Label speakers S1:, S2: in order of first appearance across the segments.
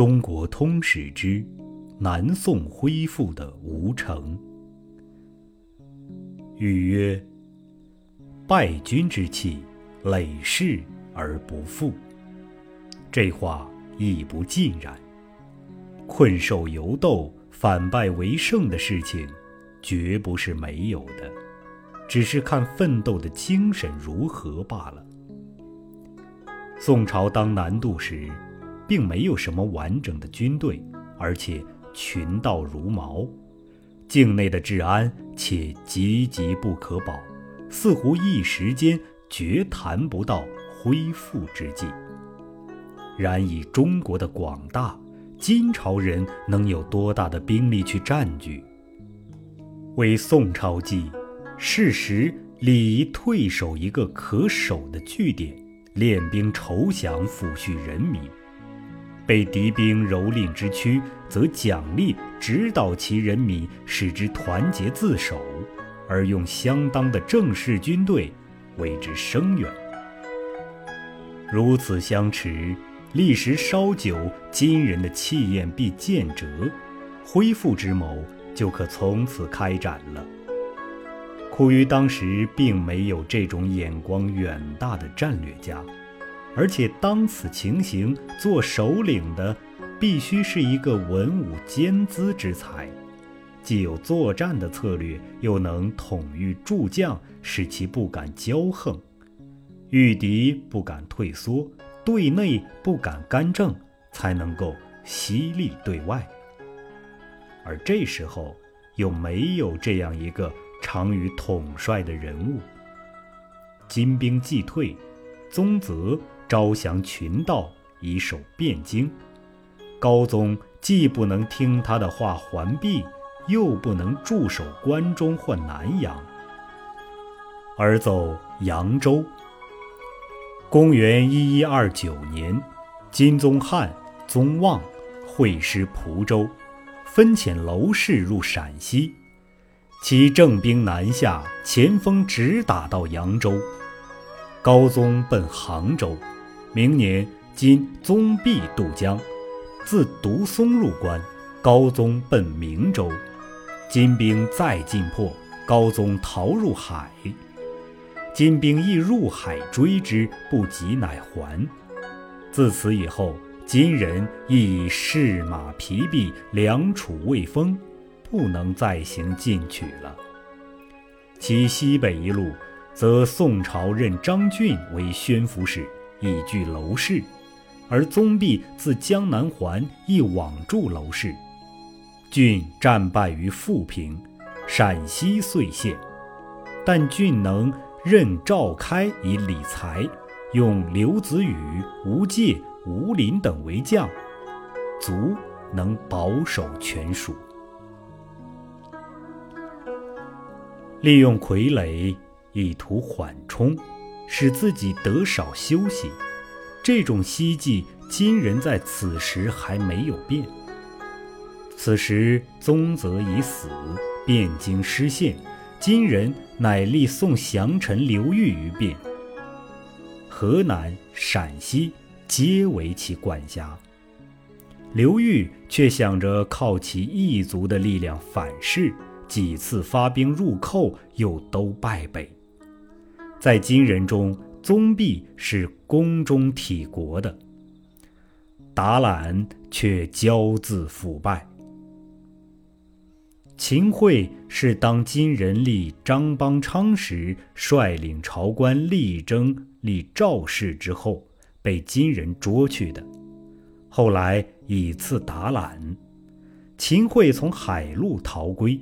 S1: 中国通史之南宋恢复的吴城。语曰：“败军之气，累世而不复。”这话亦不尽然。困兽犹斗、反败为胜的事情，绝不是没有的，只是看奋斗的精神如何罢了。宋朝当南渡时，并没有什么完整的军队，而且群盗如毛，境内的治安且岌岌不可保，似乎一时间绝谈不到恢复之际。然以中国的广大，金朝人能有多大的兵力去占据？为宋朝计，事实礼仪退守一个可守的据点。练兵筹饷，抚恤人民；被敌兵蹂躏之躯，则奖励指导其人民，使之团结自守，而用相当的正式军队为之声援。如此相持，历时稍久，金人的气焰必渐折，恢复之谋就可从此开展了。苦于当时并没有这种眼光远大的战略家，而且当此情形，做首领的必须是一个文武兼资之才，既有作战的策略，又能统御诸将，使其不敢骄横，御敌不敢退缩，对内不敢干政，才能够犀利对外。而这时候又没有这样一个。常于统帅的人物。金兵既退，宗泽招降群盗，以守汴京。高宗既不能听他的话还避，又不能驻守关中或南阳，而走扬州。公元一一二九年，金宗翰、宗望会师蒲州，分遣娄氏入陕西。其正兵南下，前锋直打到扬州。高宗奔杭州。明年，今宗弼渡江，自独松入关。高宗奔明州。金兵再进破，高宗逃入海。金兵亦入海追之，不及，乃还。自此以后，金人亦士马疲弊，粮储未丰。不能再行进取了。其西北一路，则宋朝任张俊为宣抚使，以据娄氏；而宗弼自江南还，亦往助娄氏。俊战败于富平，陕西遂陷。但俊能任赵开以理财，用刘子宇、吴介、吴林等为将，足能保守全蜀。利用傀儡以图缓冲，使自己得少休息。这种希冀，金人在此时还没有变。此时宗泽已死，汴京失陷，金人乃立宋降臣刘裕于汴，河南、陕西皆为其管辖。刘裕却想着靠其异族的力量反噬。几次发兵入寇，又都败北。在金人中，宗弼是宫中体国的，达懒却骄自腐败。秦桧是当金人立张邦昌时，率领朝官力争立赵氏之后，被金人捉去的。后来以次达懒，秦桧从海路逃归。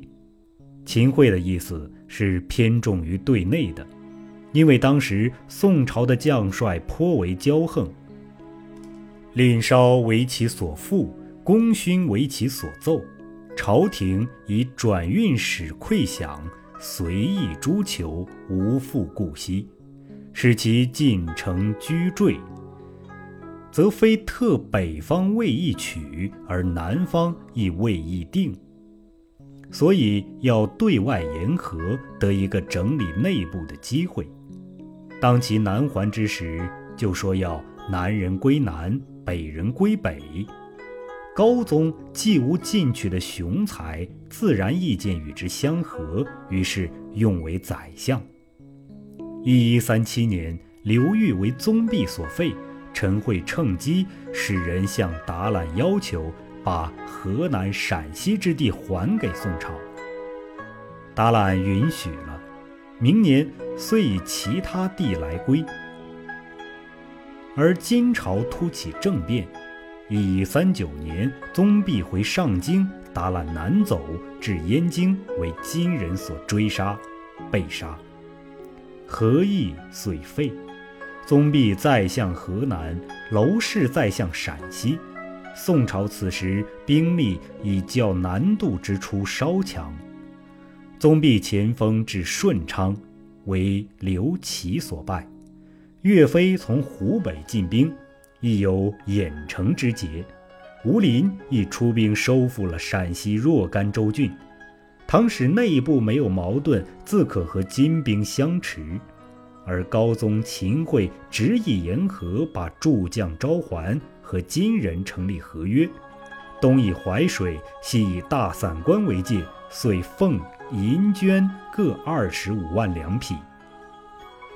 S1: 秦桧的意思是偏重于对内的，因为当时宋朝的将帅颇为骄横，领稍为其所附，功勋为其所奏，朝廷以转运使馈饷，随意诛求，无复顾惜，使其进城居坠，则非特北方未易取，而南方亦未易定。所以要对外言和，得一个整理内部的机会。当其南还之时，就说要南人归南，北人归北。高宗既无进取的雄才，自然意见与之相合，于是用为宰相。一一三七年，刘裕为宗弼所废，陈惠趁机使人向达览要求，把河南、陕西之地还给宋朝。达览允许了，明年遂以其他地来归。而金朝突起政变，一三九年，宗弼回上京，达览南走至燕京，为金人所追杀，被杀。何意遂废，宗弼再向河南，娄氏再向陕西。宋朝此时兵力已较南渡之初稍强。宗弼前锋至顺昌，为刘琦所败。岳飞从湖北进兵，亦有郾城之捷。吴林亦出兵收复了陕西若干州郡。倘使内部没有矛盾，自可和金兵相持。而高宗秦桧执意言和，把诸将召还，和金人成立合约。东以淮水，西以大散关为界，遂奉银绢各二十五万两匹。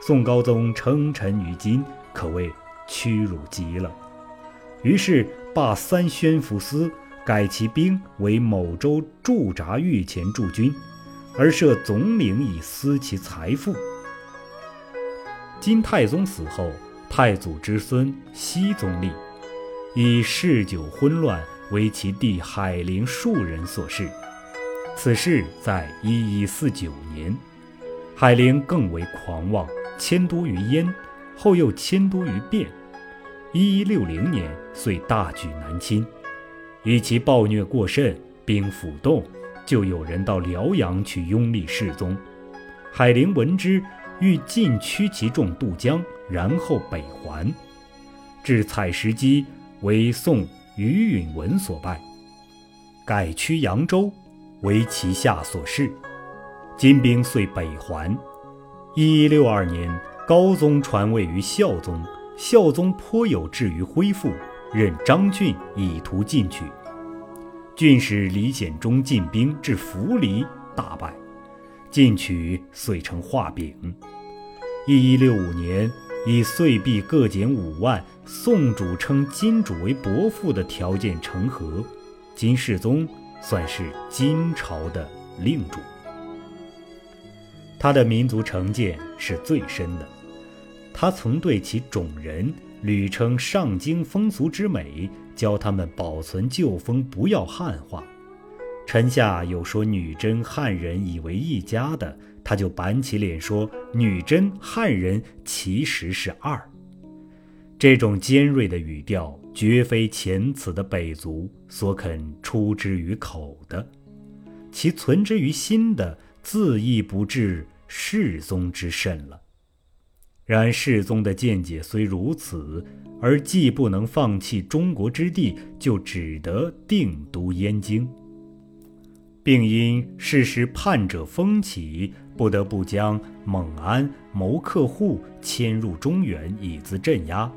S1: 宋高宗称臣于金，可谓屈辱极了。于是罢三宣抚司。改其兵为某州驻扎御前驻军，而设总领以私其财富。金太宗死后，太祖之孙熹宗立，以嗜酒昏乱为其弟海陵庶人所弑。此事在一一四九年，海陵更为狂妄，迁都于燕，后又迁都于汴。一一六零年，遂大举南侵。以其暴虐过甚，兵甫动，就有人到辽阳去拥立世宗。海陵闻之，欲尽驱其众渡江，然后北还。至采石矶，为宋于允文所败，改驱扬州，为其下所弑。金兵遂北还。一一六二年，高宗传位于孝宗，孝宗颇有志于恢复。任张俊以图进取，郡使李显忠进兵至涪陵，大败，进取遂成画饼。一一六五年，以岁币各减五万，宋主称金主为伯父的条件成和，金世宗算是金朝的令主。他的民族成见是最深的，他曾对其种人。屡称上京风俗之美，教他们保存旧风，不要汉化。臣下有说女真汉人以为一家的，他就板起脸说女真汉人其实是二。这种尖锐的语调，绝非前此的北族所肯出之于口的，其存之于心的，自亦不至世宗之甚了。然世宗的见解虽如此，而既不能放弃中国之地，就只得定都燕京，并因事时叛者风起，不得不将蒙安谋克户迁入中原，以资镇压。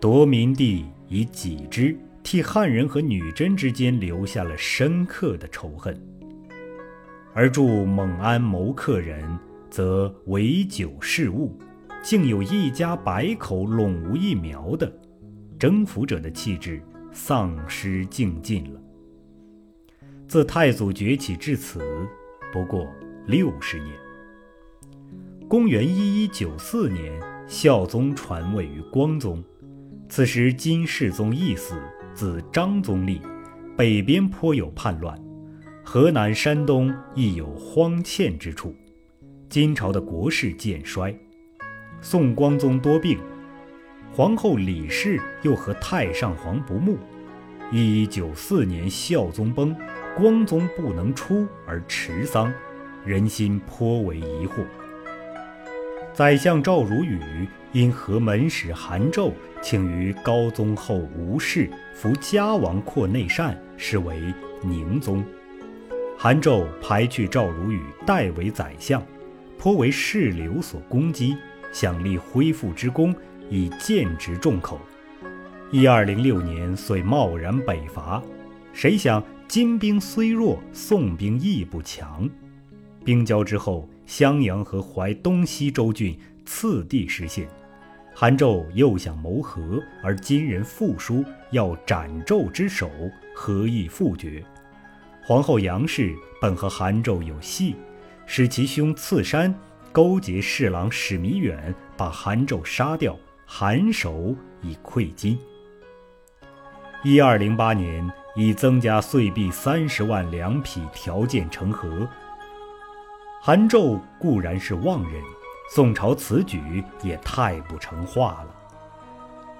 S1: 夺民地以己之，替汉人和女真之间留下了深刻的仇恨。而助蒙安谋克人，则为酒事务。竟有一家百口拢无一苗的，征服者的气质丧失尽尽了。自太祖崛起至此，不过六十年。公元一一九四年，孝宗传位于光宗，此时金世宗亦死，子张宗立，北边颇有叛乱，河南、山东亦有荒欠之处，金朝的国势渐衰。宋光宗多病，皇后李氏又和太上皇不睦。一一九四年，孝宗崩，光宗不能出而持丧，人心颇为疑惑。宰相赵汝禹因和门使韩胄，请于高宗后无事，扶嘉王扩内善，是为宁宗。韩胄排去赵汝禹，代为宰相，颇为士流所攻击。想立恢复之功，以荐职众口。一二零六年，遂贸然北伐。谁想金兵虽弱，宋兵亦不强。兵交之后，襄阳和淮东西州郡次第失陷。韩胄又想谋和，而金人复书要斩纣之首，何意复决。皇后杨氏本和韩胄有隙，使其兄次山勾结侍郎史弥远，把韩胄杀掉，韩首以馈金。一二零八年，以增加岁币三十万两匹条件成和。韩胄固然是妄人。宋朝此举也太不成话了。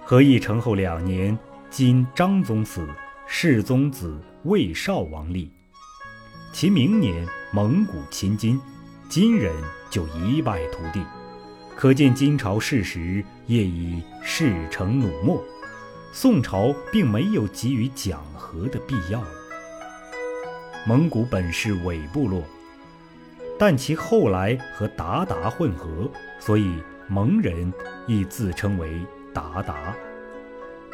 S1: 和议成后两年，今张宗死，世宗子魏少王立。其明年，蒙古侵金，金人就一败涂地。可见金朝事实业已事成努末，宋朝并没有给予讲和的必要了。蒙古本是伪部落。但其后来和鞑靼混合，所以蒙人亦自称为鞑靼。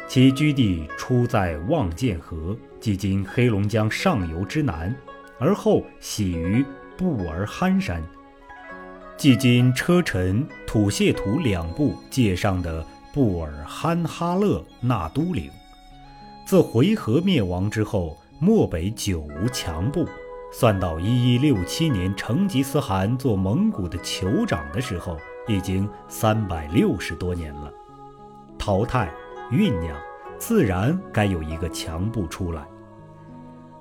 S1: 其居地出在望见河，即今黑龙江上游之南，而后徙于布尔罕山，即今车臣土谢图两部界上的布尔罕哈勒纳都岭。自回纥灭亡之后，漠北久无强部。算到一一六七年，成吉思汗做蒙古的酋长的时候，已经三百六十多年了。淘汰、酝酿，自然该有一个强部出来。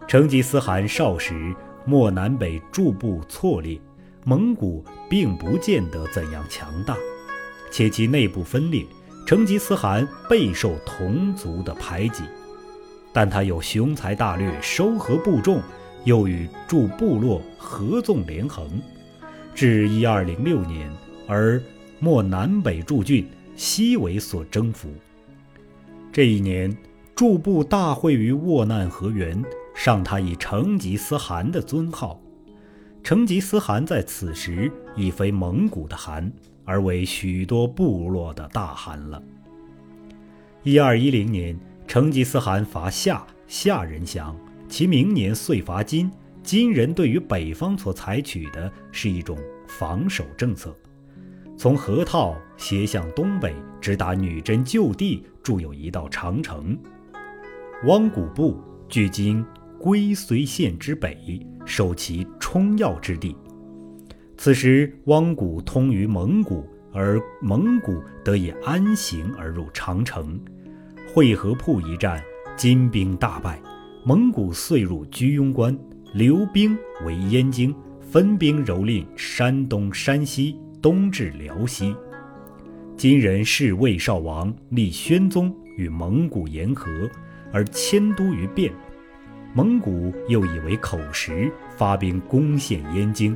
S1: 成吉思汗少时，漠南北诸部错裂，蒙古并不见得怎样强大，且其内部分裂，成吉思汗备受同族的排挤。但他有雄才大略，收合部众。又与诸部落合纵连横，至一二零六年，而漠南北诸郡悉为所征服。这一年，诸部大会于沃难河源，上他以成吉思汗的尊号。成吉思汗在此时已非蒙古的汗，而为许多部落的大汗了。一二一零年，成吉思汗伐夏，夏人降。其明年遂伐金，金人对于北方所采取的是一种防守政策，从河套斜向东北，直达女真旧地，筑有一道长城。汪古部距今归绥县之北，守其冲要之地。此时汪古通于蒙古，而蒙古得以安行而入长城。会合铺一战，金兵大败。蒙古遂入居庸关，留兵为燕京，分兵蹂躏山东、山西，东至辽西。金人视魏少王立宣宗与蒙古言和，而迁都于汴。蒙古又以为口实，发兵攻陷燕京。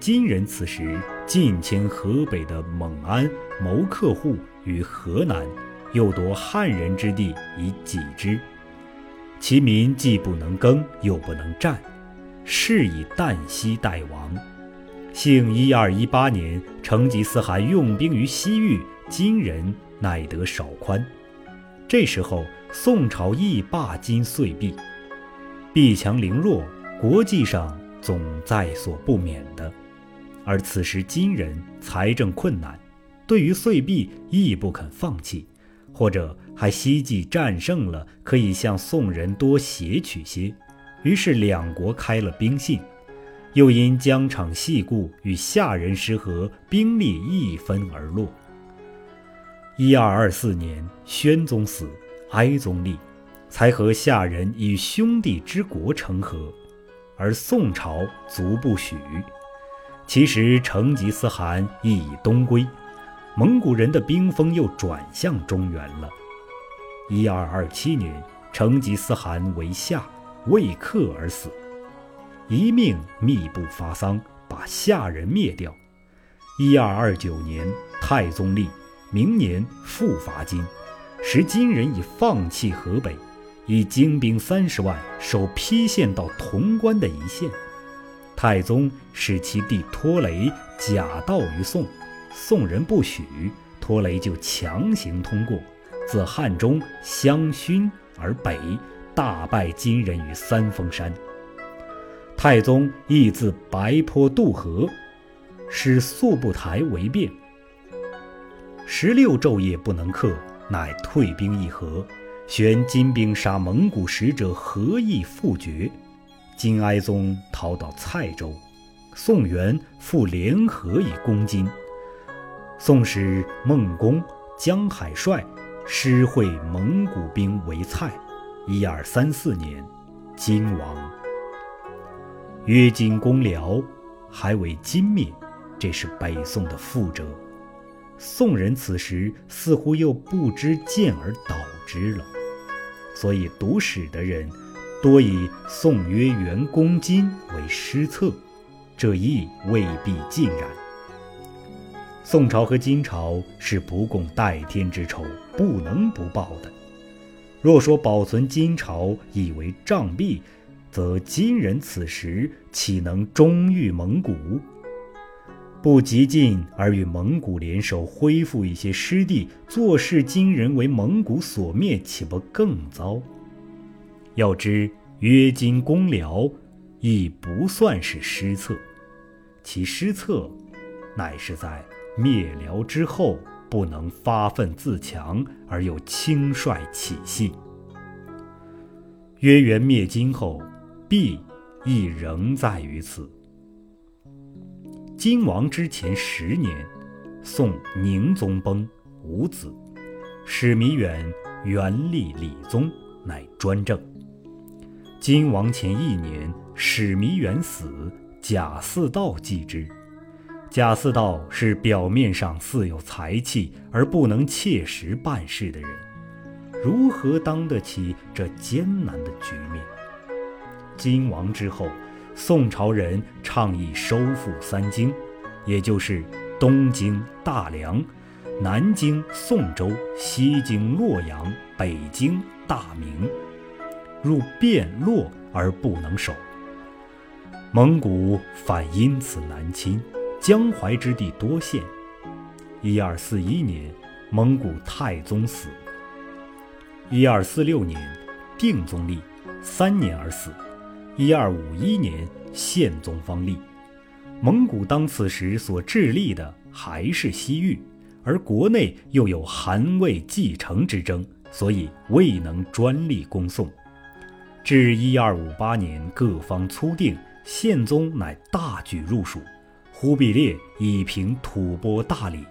S1: 金人此时进迁河北的蒙安，谋客户于河南，又夺汉人之地以己之。其民既不能耕，又不能战，是以旦夕待亡。幸一二一八年，成吉思汗用兵于西域，金人乃得少宽。这时候，宋朝亦罢金岁币，币强凌弱，国际上总在所不免的。而此时金人财政困难，对于岁币亦不肯放弃。或者还希冀战胜了，可以向宋人多挟取些，于是两国开了兵信。又因疆场细故与夏人失和，兵力一分而落。一二二四年，宣宗死，哀宗立，才和夏人以兄弟之国成和，而宋朝卒不许。其实成吉思汗亦已东归。蒙古人的兵锋又转向中原了。一二二七年，成吉思汗为夏，为克而死，一命密不发丧，把夏人灭掉。一二二九年，太宗立，明年复伐金，时金人已放弃河北，以精兵三十万守邳县到潼关的一线。太宗使其弟拖雷假道于宋。宋人不许，拖雷就强行通过，自汉中襄勋而北，大败金人于三峰山。太宗亦自白坡渡河，使宿不台为变。十六昼夜不能克，乃退兵议和，旋金兵杀蒙古使者何意复决。金哀宗逃到蔡州，宋元复联合以攻金。宋时孟公、江海帅师会蒙古兵围蔡，一二三四年，金亡。约金攻辽，还为金灭，这是北宋的覆辙。宋人此时似乎又不知见而导之了，所以读史的人多以宋约元攻金为失策，这亦未必尽然。宋朝和金朝是不共戴天之仇，不能不报的。若说保存金朝以为障壁，则金人此时岂能忠于蒙古？不急进而与蒙古联手恢复一些失地，坐视金人为蒙古所灭，岂不更糟？要知约金攻辽，亦不算是失策，其失策，乃是在灭辽之后不能发愤自强，而又轻率起信。约元灭金后。弊亦仍在于此。金王之前十年，宋宁宗崩，无子，史弥远原立理宗，乃专政。金王前一年，史弥远死，贾似道继之。贾似道是表面上似有才气，而不能切实办事的人，如何当得起这艰难的局面？金亡之后，宋朝人倡议收复三京，也就是东京、大梁、南京、宋州、西京、洛阳、北京、大明，入汴洛而不能守。蒙古反因此南侵，江淮之地多陷。一二四一年，蒙古太宗死。一二四六年，定宗立，三年而死。一二五一年，宪宗方立。蒙古当此时所致力的还是西域，而国内又有韩魏继承之争，所以未能专利攻宋。至一二五八年，各方初定，宪宗乃大举入蜀，忽必烈以平吐蕃大理，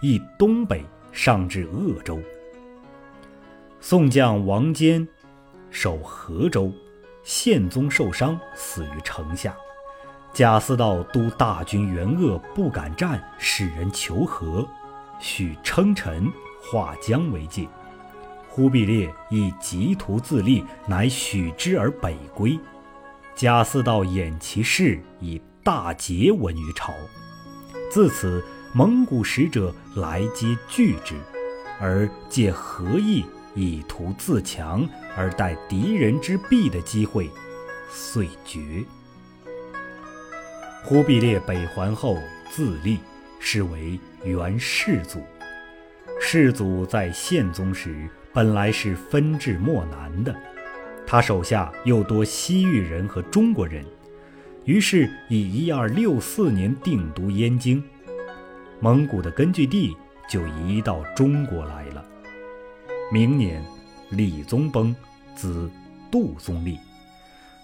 S1: 亦东北上至鄂州。宋将王坚守河州。宪宗受伤，死于城下。贾似道督大军援鄂，不敢战，使人求和，许称臣划江为界。忽必烈以极图自立，乃许之而北归。贾似道掩其势，以大捷闻于朝。自此，蒙古使者来皆惧之，而借和议以图自强。而待敌人之弊的机会，遂绝。忽必烈北还后自立，是为元世祖。世祖在宪宗时本来是分治漠南的，他手下又多西域人和中国人，于是以一二六四年定都燕京，蒙古的根据地就移到中国来了。明年。李宗崩，子杜宗立。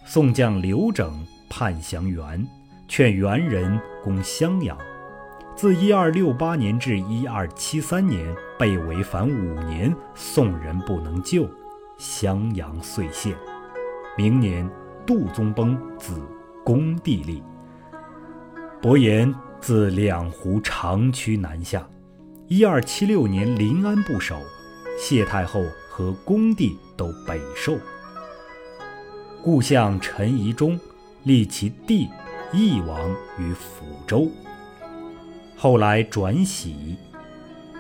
S1: 宋将刘整叛降元，劝元人攻襄阳。自一二六八年至一二七三年，被围反五年，宋人不能救，襄阳遂陷。明年，杜宗崩，子恭帝立。伯颜自两湖长驱南下。一二七六年，临安不守，谢太后。和恭帝都北狩，故相陈宜中立其弟义王于抚州，后来转徙，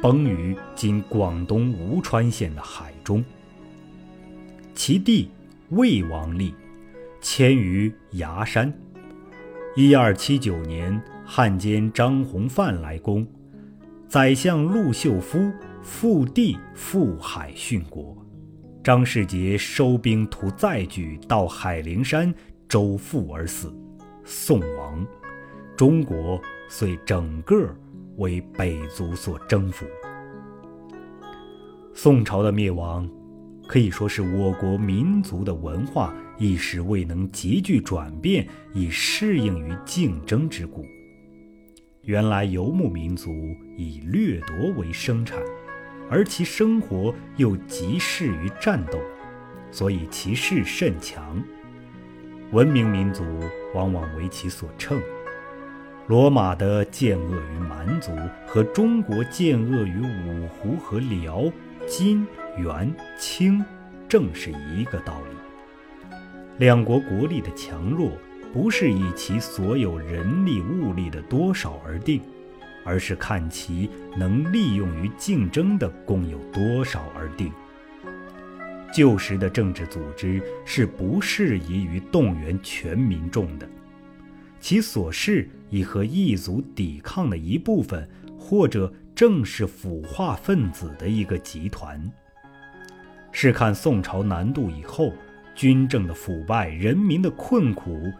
S1: 崩于今广东吴川县的海中。其弟魏王立，迁于崖山。一二七九年，汉奸张弘范来攻，宰相陆秀夫复地赴海殉国。张世杰收兵图再举到海陵山，周复而死，宋亡。中国遂整个为北族所征服。宋朝的灭亡，可以说是我国民族的文化一时未能急剧转变，以适应于竞争之故。原来游牧民族以掠夺为生产。而其生活又极适于战斗，所以其势甚强。文明民族往往为其所乘。罗马的践恶于蛮族，和中国践恶于五胡和辽、金、元、清，正是一个道理。两国国力的强弱，不是以其所有人力物力的多少而定。而是看其能利用于竞争的共有多少而定。旧时的政治组织是不适宜于动员全民众的，其所事已和异族抵抗的一部分，或者正是腐化分子的一个集团。是看宋朝南渡以后，军政的腐败，人民的困苦。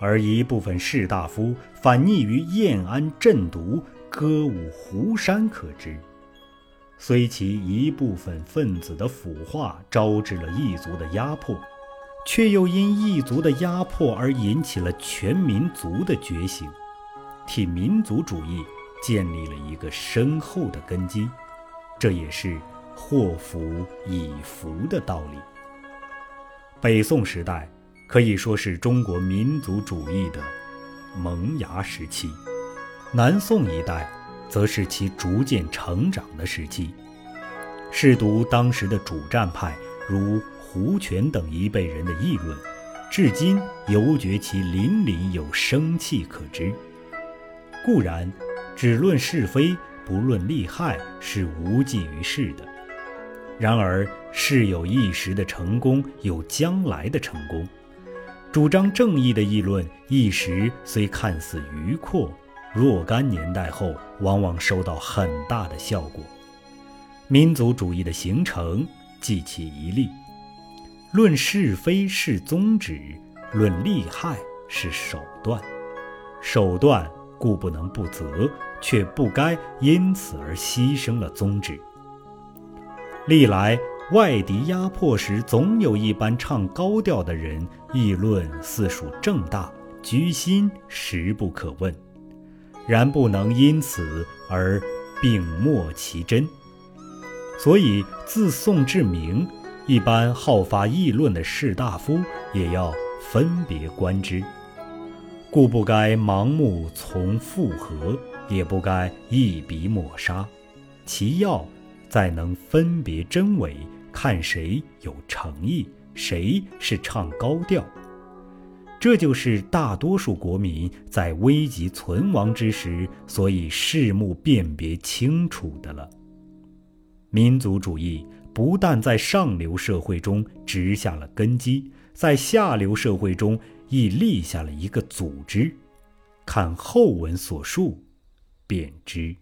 S1: 而一部分士大夫反逆于燕安镇毒，歌舞湖山可知。虽其一部分分子的腐化招致了异族的压迫，却又因异族的压迫而引起了全民族的觉醒，替民族主义建立了一个深厚的根基。这也是祸福以福的道理。北宋时代。可以说是中国民族主义的萌芽时期，南宋一代则是其逐渐成长的时期。试读当时的主战派，如胡权等一辈人的议论，至今犹觉其凛凛有生气可知。固然，只论是非，不论利害，是无济于事的。然而，事有一时的成功，有将来的成功。主张正义的议论，一时虽看似迂阔，若干年代后，往往收到很大的效果。民族主义的形成，即其一例。论是非是宗旨，论利害是手段。手段固不能不责，却不该因此而牺牲了宗旨。历来。外敌压迫时，总有一般唱高调的人议论，似属正大，居心实不可问。然不能因此而并没其真。所以自宋至明，一般好发议论的士大夫也要分别观之，故不该盲目从附和，也不该一笔抹杀。其要再能分别真伪。看谁有诚意，谁是唱高调。这就是大多数国民在危急存亡之时，所以视目辨别清楚的了。民族主义不但在上流社会中植下了根基，在下流社会中亦立下了一个组织。看后文所述，便知。